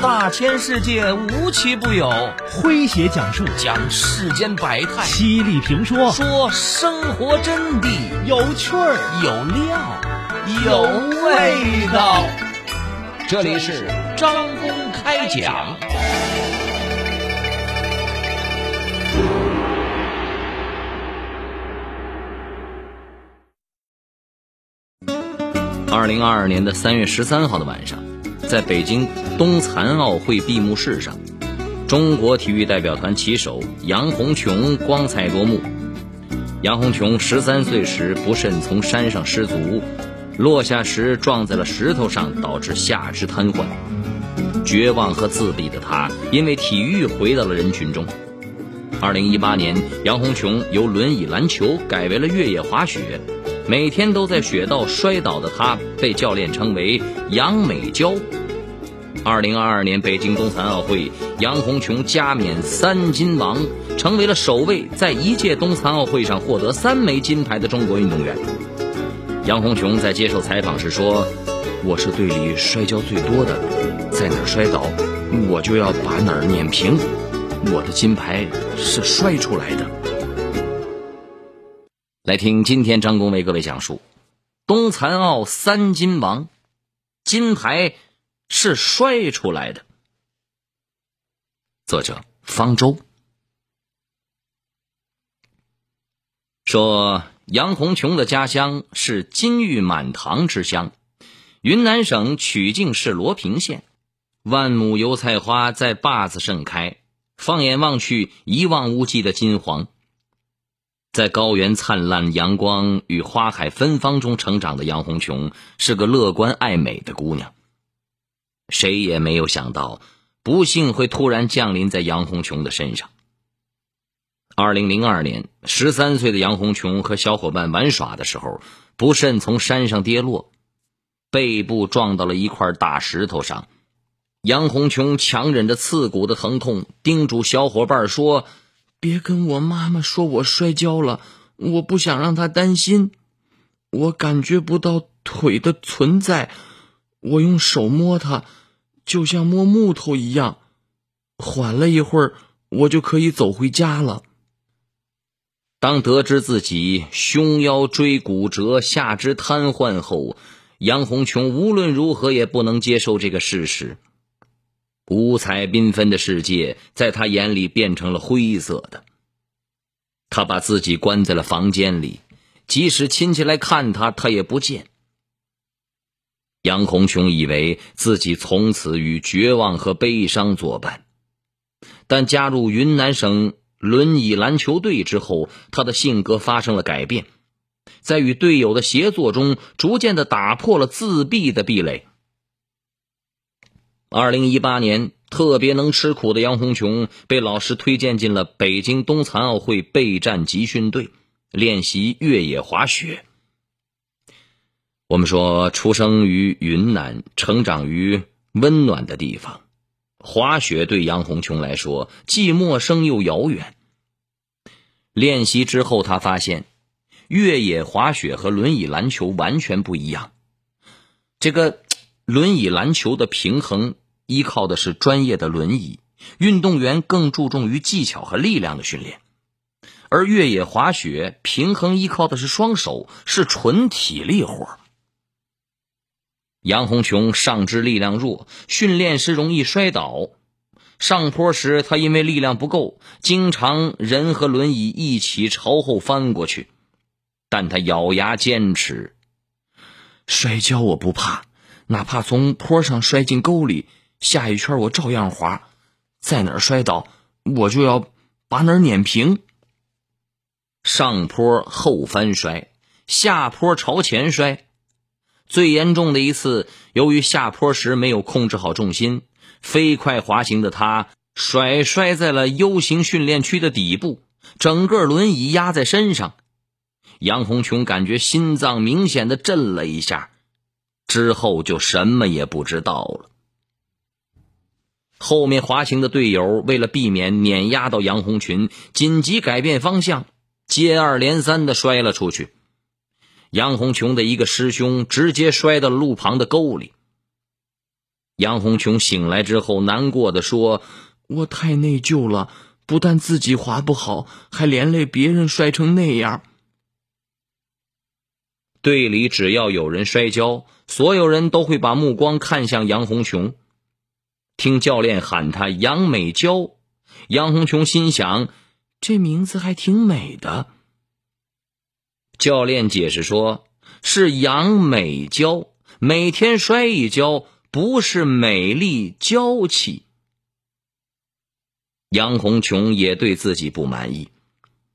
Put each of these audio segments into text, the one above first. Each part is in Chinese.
大千世界无奇不有，诙谐讲述讲世间百态，犀利评说说生活真谛，有趣儿有料有味道。这里是张公开讲。二零二二年的三月十三号的晚上，在北京冬残奥会闭幕式上，中国体育代表团旗手杨红琼光彩夺目。杨红琼十三岁时不慎从山上失足，落下时撞在了石头上，导致下肢瘫痪。绝望和自闭的她，因为体育回到了人群中。二零一八年，杨红琼由轮椅篮球改为了越野滑雪。每天都在雪道摔倒的她，被教练称为“杨美娇”。二零二二年北京冬残奥会，杨红琼加冕三金王，成为了首位在一届冬残奥会上获得三枚金牌的中国运动员。杨红琼在接受采访时说：“我是队里摔跤最多的，在哪儿摔倒，我就要把哪儿碾平。我的金牌是摔出来的。”来听今天张工为各位讲述：冬残奥三金王，金牌是摔出来的。作者方舟说，杨红琼的家乡是金玉满堂之乡，云南省曲靖市罗平县，万亩油菜花在坝子盛开，放眼望去，一望无际的金黄。在高原灿烂阳光与花海芬芳中成长的杨红琼是个乐观爱美的姑娘。谁也没有想到，不幸会突然降临在杨红琼的身上。二零零二年，十三岁的杨红琼和小伙伴玩耍的时候，不慎从山上跌落，背部撞到了一块大石头上。杨红琼强忍着刺骨的疼痛，叮嘱小伙伴说。别跟我妈妈说我摔跤了，我不想让她担心。我感觉不到腿的存在，我用手摸它，就像摸木头一样。缓了一会儿，我就可以走回家了。当得知自己胸腰椎骨折、下肢瘫痪后，杨红琼无论如何也不能接受这个事实。五彩缤纷的世界在他眼里变成了灰色的。他把自己关在了房间里，即使亲戚来看他，他也不见。杨红琼以为自己从此与绝望和悲伤作伴，但加入云南省轮椅篮球队之后，他的性格发生了改变，在与队友的协作中，逐渐的打破了自闭的壁垒。二零一八年，特别能吃苦的杨红琼被老师推荐进了北京冬残奥会备战集训队，练习越野滑雪。我们说，出生于云南，成长于温暖的地方，滑雪对杨红琼来说既陌生又遥远。练习之后，他发现，越野滑雪和轮椅篮球完全不一样。这个。轮椅篮球的平衡依靠的是专业的轮椅，运动员更注重于技巧和力量的训练；而越野滑雪平衡依靠的是双手，是纯体力活。杨红琼上肢力量弱，训练时容易摔倒，上坡时他因为力量不够，经常人和轮椅一起朝后翻过去，但他咬牙坚持，摔跤我不怕。哪怕从坡上摔进沟里，下一圈我照样滑。在哪摔倒，我就要把哪碾平。上坡后翻摔，下坡朝前摔。最严重的一次，由于下坡时没有控制好重心，飞快滑行的他甩摔在了 U 型训练区的底部，整个轮椅压在身上。杨红琼感觉心脏明显的震了一下。之后就什么也不知道了。后面滑行的队友为了避免碾压到杨红群，紧急改变方向，接二连三的摔了出去。杨红琼的一个师兄直接摔到了路旁的沟里。杨红琼醒来之后，难过的说：“我太内疚了，不但自己滑不好，还连累别人摔成那样。”队里只要有人摔跤，所有人都会把目光看向杨红琼。听教练喊她杨美娇，杨红琼心想：这名字还挺美的。教练解释说：“是杨美娇，每天摔一跤，不是美丽娇气。”杨红琼也对自己不满意，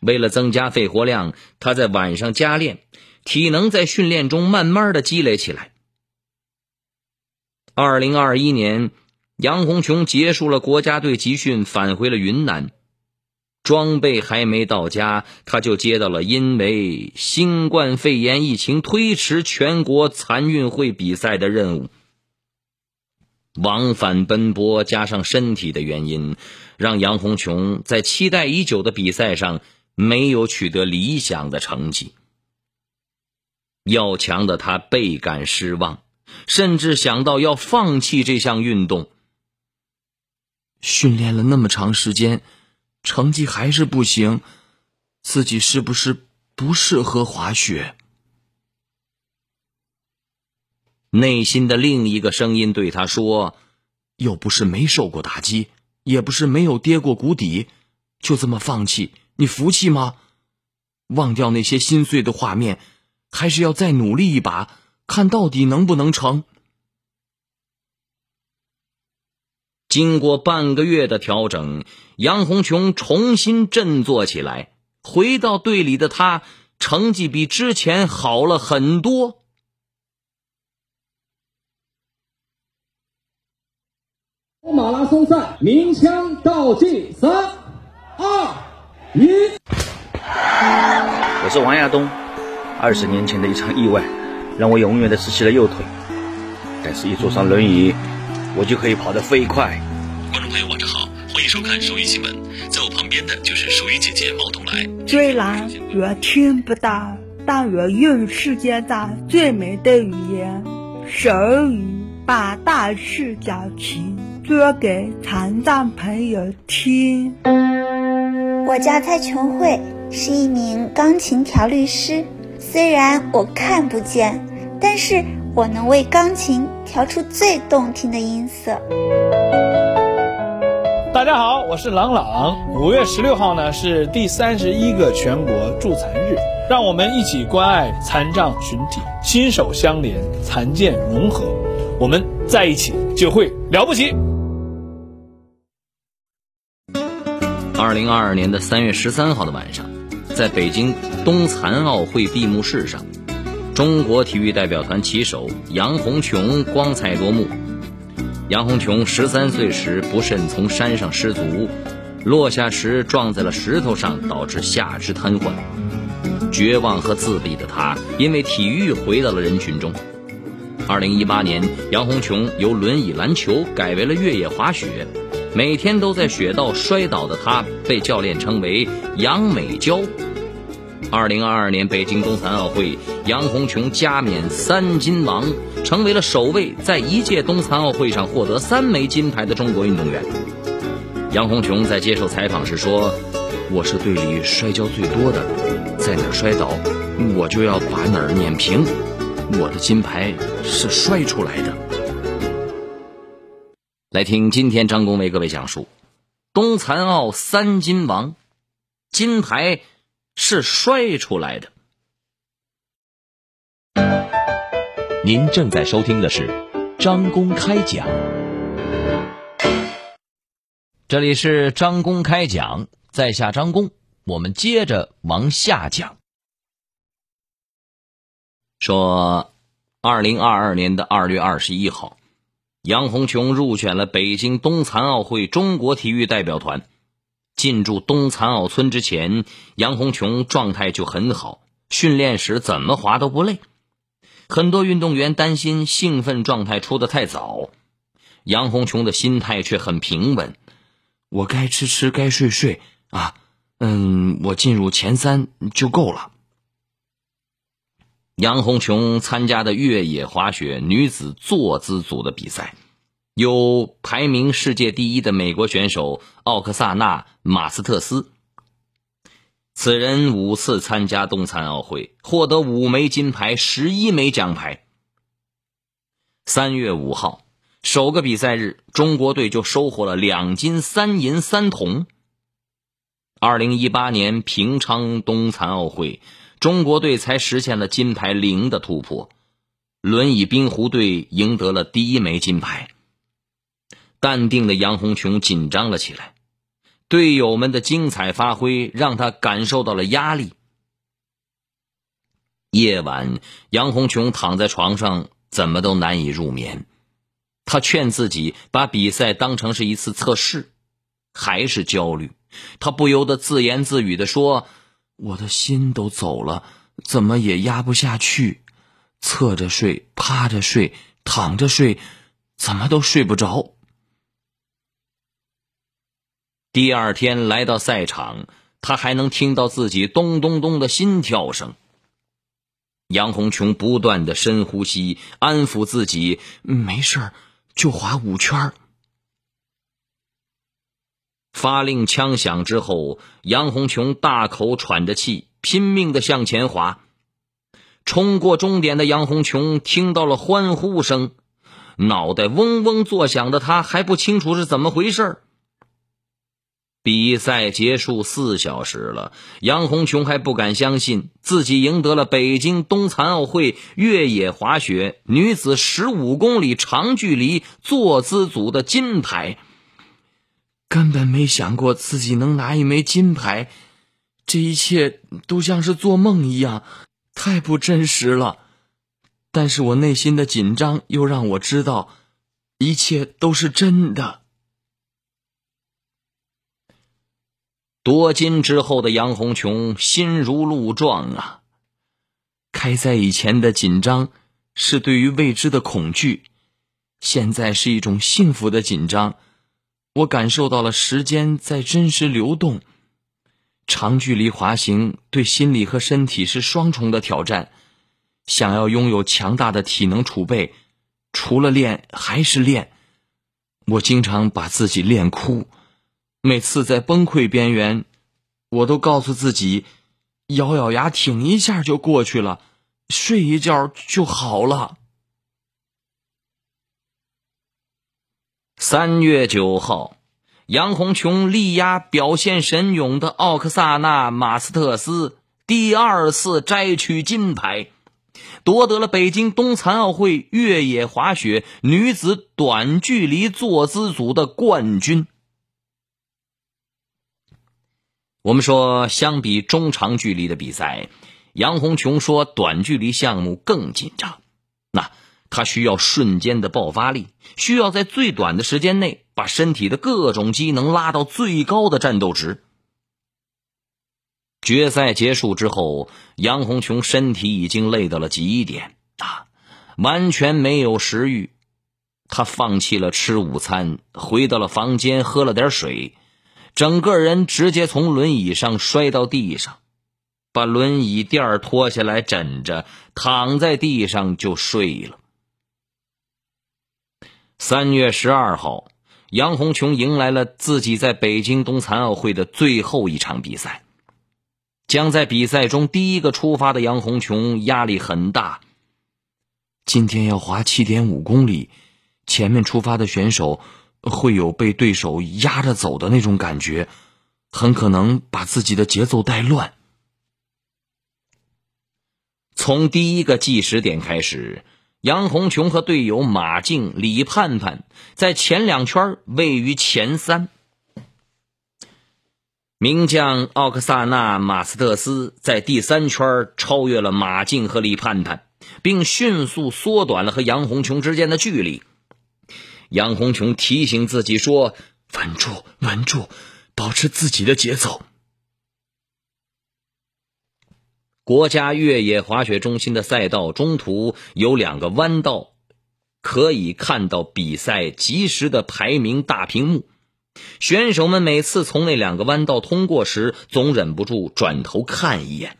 为了增加肺活量，她在晚上加练。体能在训练中慢慢的积累起来。二零二一年，杨红琼结束了国家队集训，返回了云南。装备还没到家，他就接到了因为新冠肺炎疫情推迟全国残运会比赛的任务。往返奔波加上身体的原因，让杨红琼在期待已久的比赛上没有取得理想的成绩。要强的他倍感失望，甚至想到要放弃这项运动。训练了那么长时间，成绩还是不行，自己是不是不适合滑雪？内心的另一个声音对他说：“又不是没受过打击，也不是没有跌过谷底，就这么放弃，你服气吗？忘掉那些心碎的画面。”还是要再努力一把，看到底能不能成。经过半个月的调整，杨红琼重新振作起来。回到队里的他，成绩比之前好了很多。马拉松赛鸣枪倒计，三、二、一。我是王亚东。二十年前的一场意外，让我永远的失去了右腿。但是，一坐上轮椅，我就可以跑得飞快。观众朋友，晚上好，欢迎收看手语新闻。在我旁边的就是手语姐姐毛东来。虽然我听不到，但我用世界上最美的语言——手语，把大事小情说给残障朋友听。我叫蔡琼慧，是一名钢琴调律师。虽然我看不见，但是我能为钢琴调出最动听的音色。大家好，我是朗朗。五月十六号呢是第三十一个全国助残日，让我们一起关爱残障群体，心手相连，残健融合，我们在一起就会了不起。二零二二年的三月十三号的晚上。在北京冬残奥会闭幕式上，中国体育代表团旗手杨红琼光彩夺目。杨红琼十三岁时不慎从山上失足，落下时撞在了石头上，导致下肢瘫痪。绝望和自闭的她，因为体育回到了人群中。二零一八年，杨红琼由轮椅篮球改为了越野滑雪。每天都在雪道摔倒的他，被教练称为“杨美娇”。二零二二年北京冬残奥会，杨红琼加冕三金王，成为了首位在一届冬残奥会上获得三枚金牌的中国运动员。杨红琼在接受采访时说：“我是队里摔跤最多的，在哪儿摔倒，我就要把哪儿碾平。我的金牌是摔出来的。”来听今天张工为各位讲述：冬残奥三金王，金牌是摔出来的。您正在收听的是张公开讲，这里是张公开讲，在下张工，我们接着往下讲。说，二零二二年的二月二十一号。杨红琼入选了北京冬残奥会中国体育代表团。进驻东残奥村之前，杨红琼状态就很好，训练时怎么滑都不累。很多运动员担心兴奋状态出得太早，杨红琼的心态却很平稳。我该吃吃，该睡睡啊，嗯，我进入前三就够了。杨红琼参加的越野滑雪女子坐姿组的比赛，有排名世界第一的美国选手奥克萨纳·马斯特斯。此人五次参加冬残奥会，获得五枚金牌、十一枚奖牌。三月五号，首个比赛日，中国队就收获了两金三银三铜。二零一八年平昌冬残奥会，中国队才实现了金牌零的突破，轮椅冰壶队赢得了第一枚金牌。淡定的杨红琼紧张了起来。队友们的精彩发挥让他感受到了压力。夜晚，杨红琼躺在床上，怎么都难以入眠。他劝自己把比赛当成是一次测试，还是焦虑。他不由得自言自语的说：“我的心都走了，怎么也压不下去。侧着睡，趴着睡，躺着睡，怎么都睡不着。”第二天来到赛场，他还能听到自己咚咚咚的心跳声。杨红琼不断的深呼吸，安抚自己：“没事，就划五圈。”发令枪响之后，杨红琼大口喘着气，拼命的向前滑。冲过终点的杨红琼听到了欢呼声，脑袋嗡嗡作响的他还不清楚是怎么回事。比赛结束四小时了，杨红琼还不敢相信自己赢得了北京冬残奥会越野滑雪女子十五公里长距离坐姿组的金牌。根本没想过自己能拿一枚金牌，这一切都像是做梦一样，太不真实了。但是我内心的紧张又让我知道，一切都是真的。夺金之后的杨红琼心如鹿撞啊！开赛以前的紧张是对于未知的恐惧，现在是一种幸福的紧张。我感受到了时间在真实流动。长距离滑行对心理和身体是双重的挑战。想要拥有强大的体能储备，除了练还是练。我经常把自己练哭。每次在崩溃边缘，我都告诉自己，咬咬牙挺一下就过去了，睡一觉就好了。三月九号，杨红琼力压表现神勇的奥克萨纳·马斯特斯，第二次摘取金牌，夺得了北京冬残奥会越野滑雪女子短距离坐姿组的冠军。我们说，相比中长距离的比赛，杨红琼说短距离项目更紧张。那他需要瞬间的爆发力，需要在最短的时间内把身体的各种机能拉到最高的战斗值。决赛结束之后，杨红琼身体已经累到了极点啊，完全没有食欲。他放弃了吃午餐，回到了房间，喝了点水。整个人直接从轮椅上摔到地上，把轮椅垫儿脱下来枕着，躺在地上就睡了。三月十二号，杨红琼迎来了自己在北京冬残奥会的最后一场比赛。将在比赛中第一个出发的杨红琼压力很大。今天要滑七点五公里，前面出发的选手。会有被对手压着走的那种感觉，很可能把自己的节奏带乱。从第一个计时点开始，杨红琼和队友马静、李盼盼在前两圈位于前三。名将奥克萨纳·马斯特斯在第三圈超越了马静和李盼盼，并迅速缩短了和杨红琼之间的距离。杨红琼提醒自己说：“稳住，稳住，保持自己的节奏。”国家越野滑雪中心的赛道中途有两个弯道，可以看到比赛及时的排名大屏幕。选手们每次从那两个弯道通过时，总忍不住转头看一眼。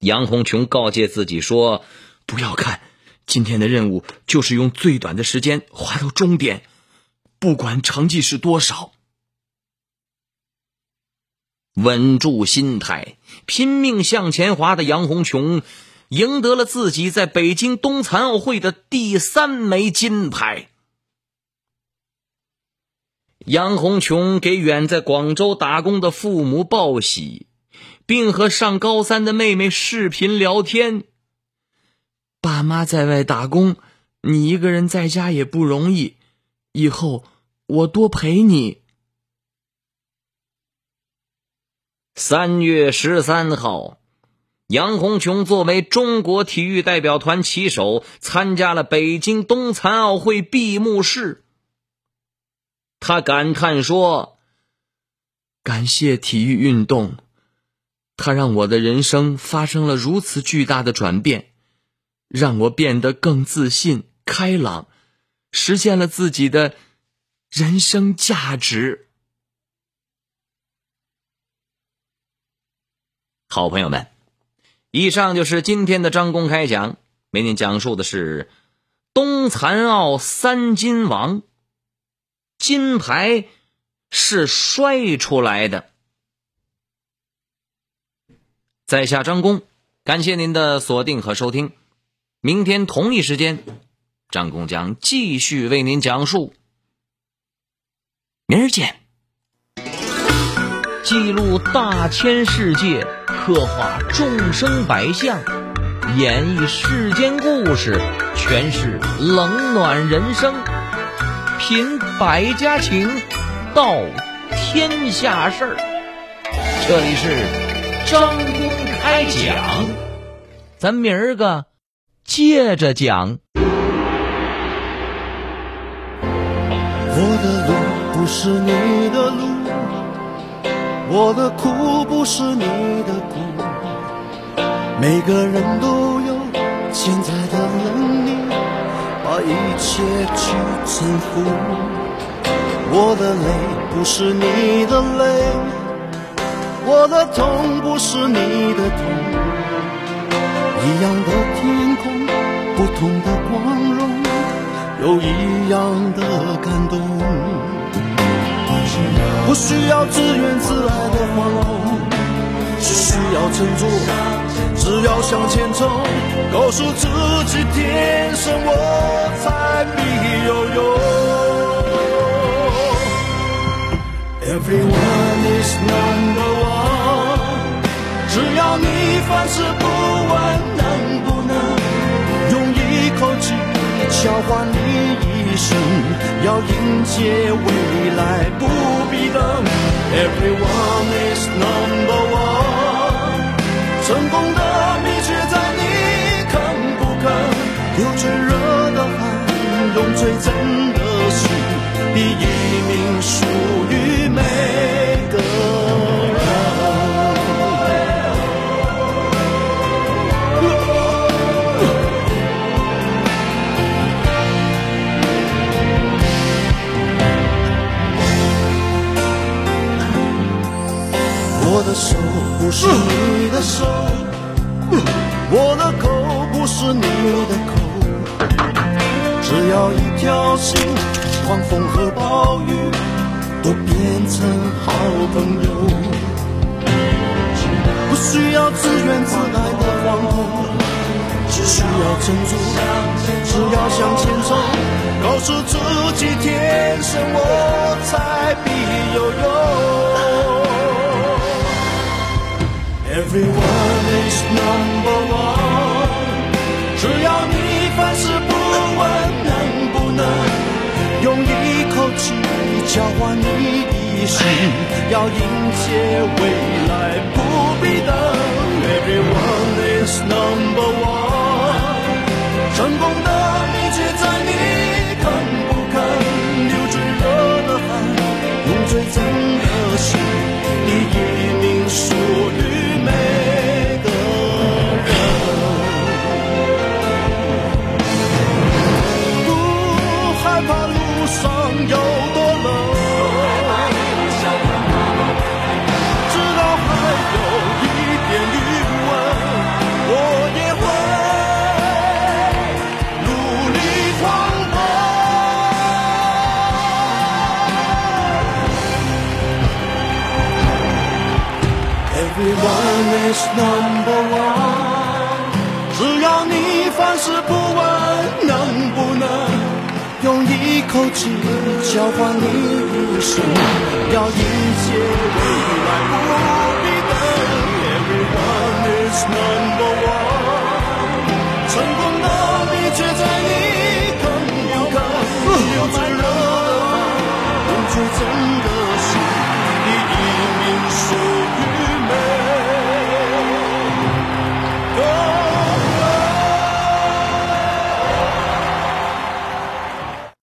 杨红琼告诫自己说：“不要看，今天的任务就是用最短的时间滑到终点，不管成绩是多少。稳住心态，拼命向前滑的杨红琼，赢得了自己在北京冬残奥会的第三枚金牌。杨红琼给远在广州打工的父母报喜，并和上高三的妹妹视频聊天。爸妈在外打工，你一个人在家也不容易，以后我多陪你。三月十三号，杨红琼作为中国体育代表团旗手，参加了北京冬残奥会闭幕式。他感叹说：“感谢体育运动，它让我的人生发生了如此巨大的转变，让我变得更自信、开朗，实现了自己的人生价值。”好朋友们，以上就是今天的张公开讲，为您讲述的是冬残奥三金王，金牌是摔出来的。在下张工，感谢您的锁定和收听。明天同一时间，张工将继续为您讲述。明儿见。记录大千世界。刻画众生百相，演绎世间故事，诠释冷暖人生，品百家情，道天下事儿。这里是张公开讲，咱明儿个接着讲。我的路不是你的路。我的苦不是你的苦，每个人都有潜在的能力，把一切去征服。我的泪不是你的泪，我的痛不是你的痛，一样的天空，不同的光荣，有一样的感动。不需要自怨自艾的惶恐，只需要振作，只要向前冲，告诉自己天生我材必有用。Everyone is number one，只要你凡事不问口气交换你一生，要迎接未来不必等。Everyone is number one，成功的是你的手，我的口不是你的口，只要一条心，狂风和暴雨都变成好朋友。不需要自怨自艾的惶恐，只需要振作，只要向前冲，告诉自己天生我材必有用。Everyone is number one，只要你凡事不问能不能用一口气交换你一生，要迎接未来不必等。Everyone is number one，成功的秘诀在你 Everyone is number one。只要你凡事不问能不能，用一口气交换你一生，要迎接未来不必等。Everyone is number one。成功的秘诀在你更不敢，有最热的梦最真。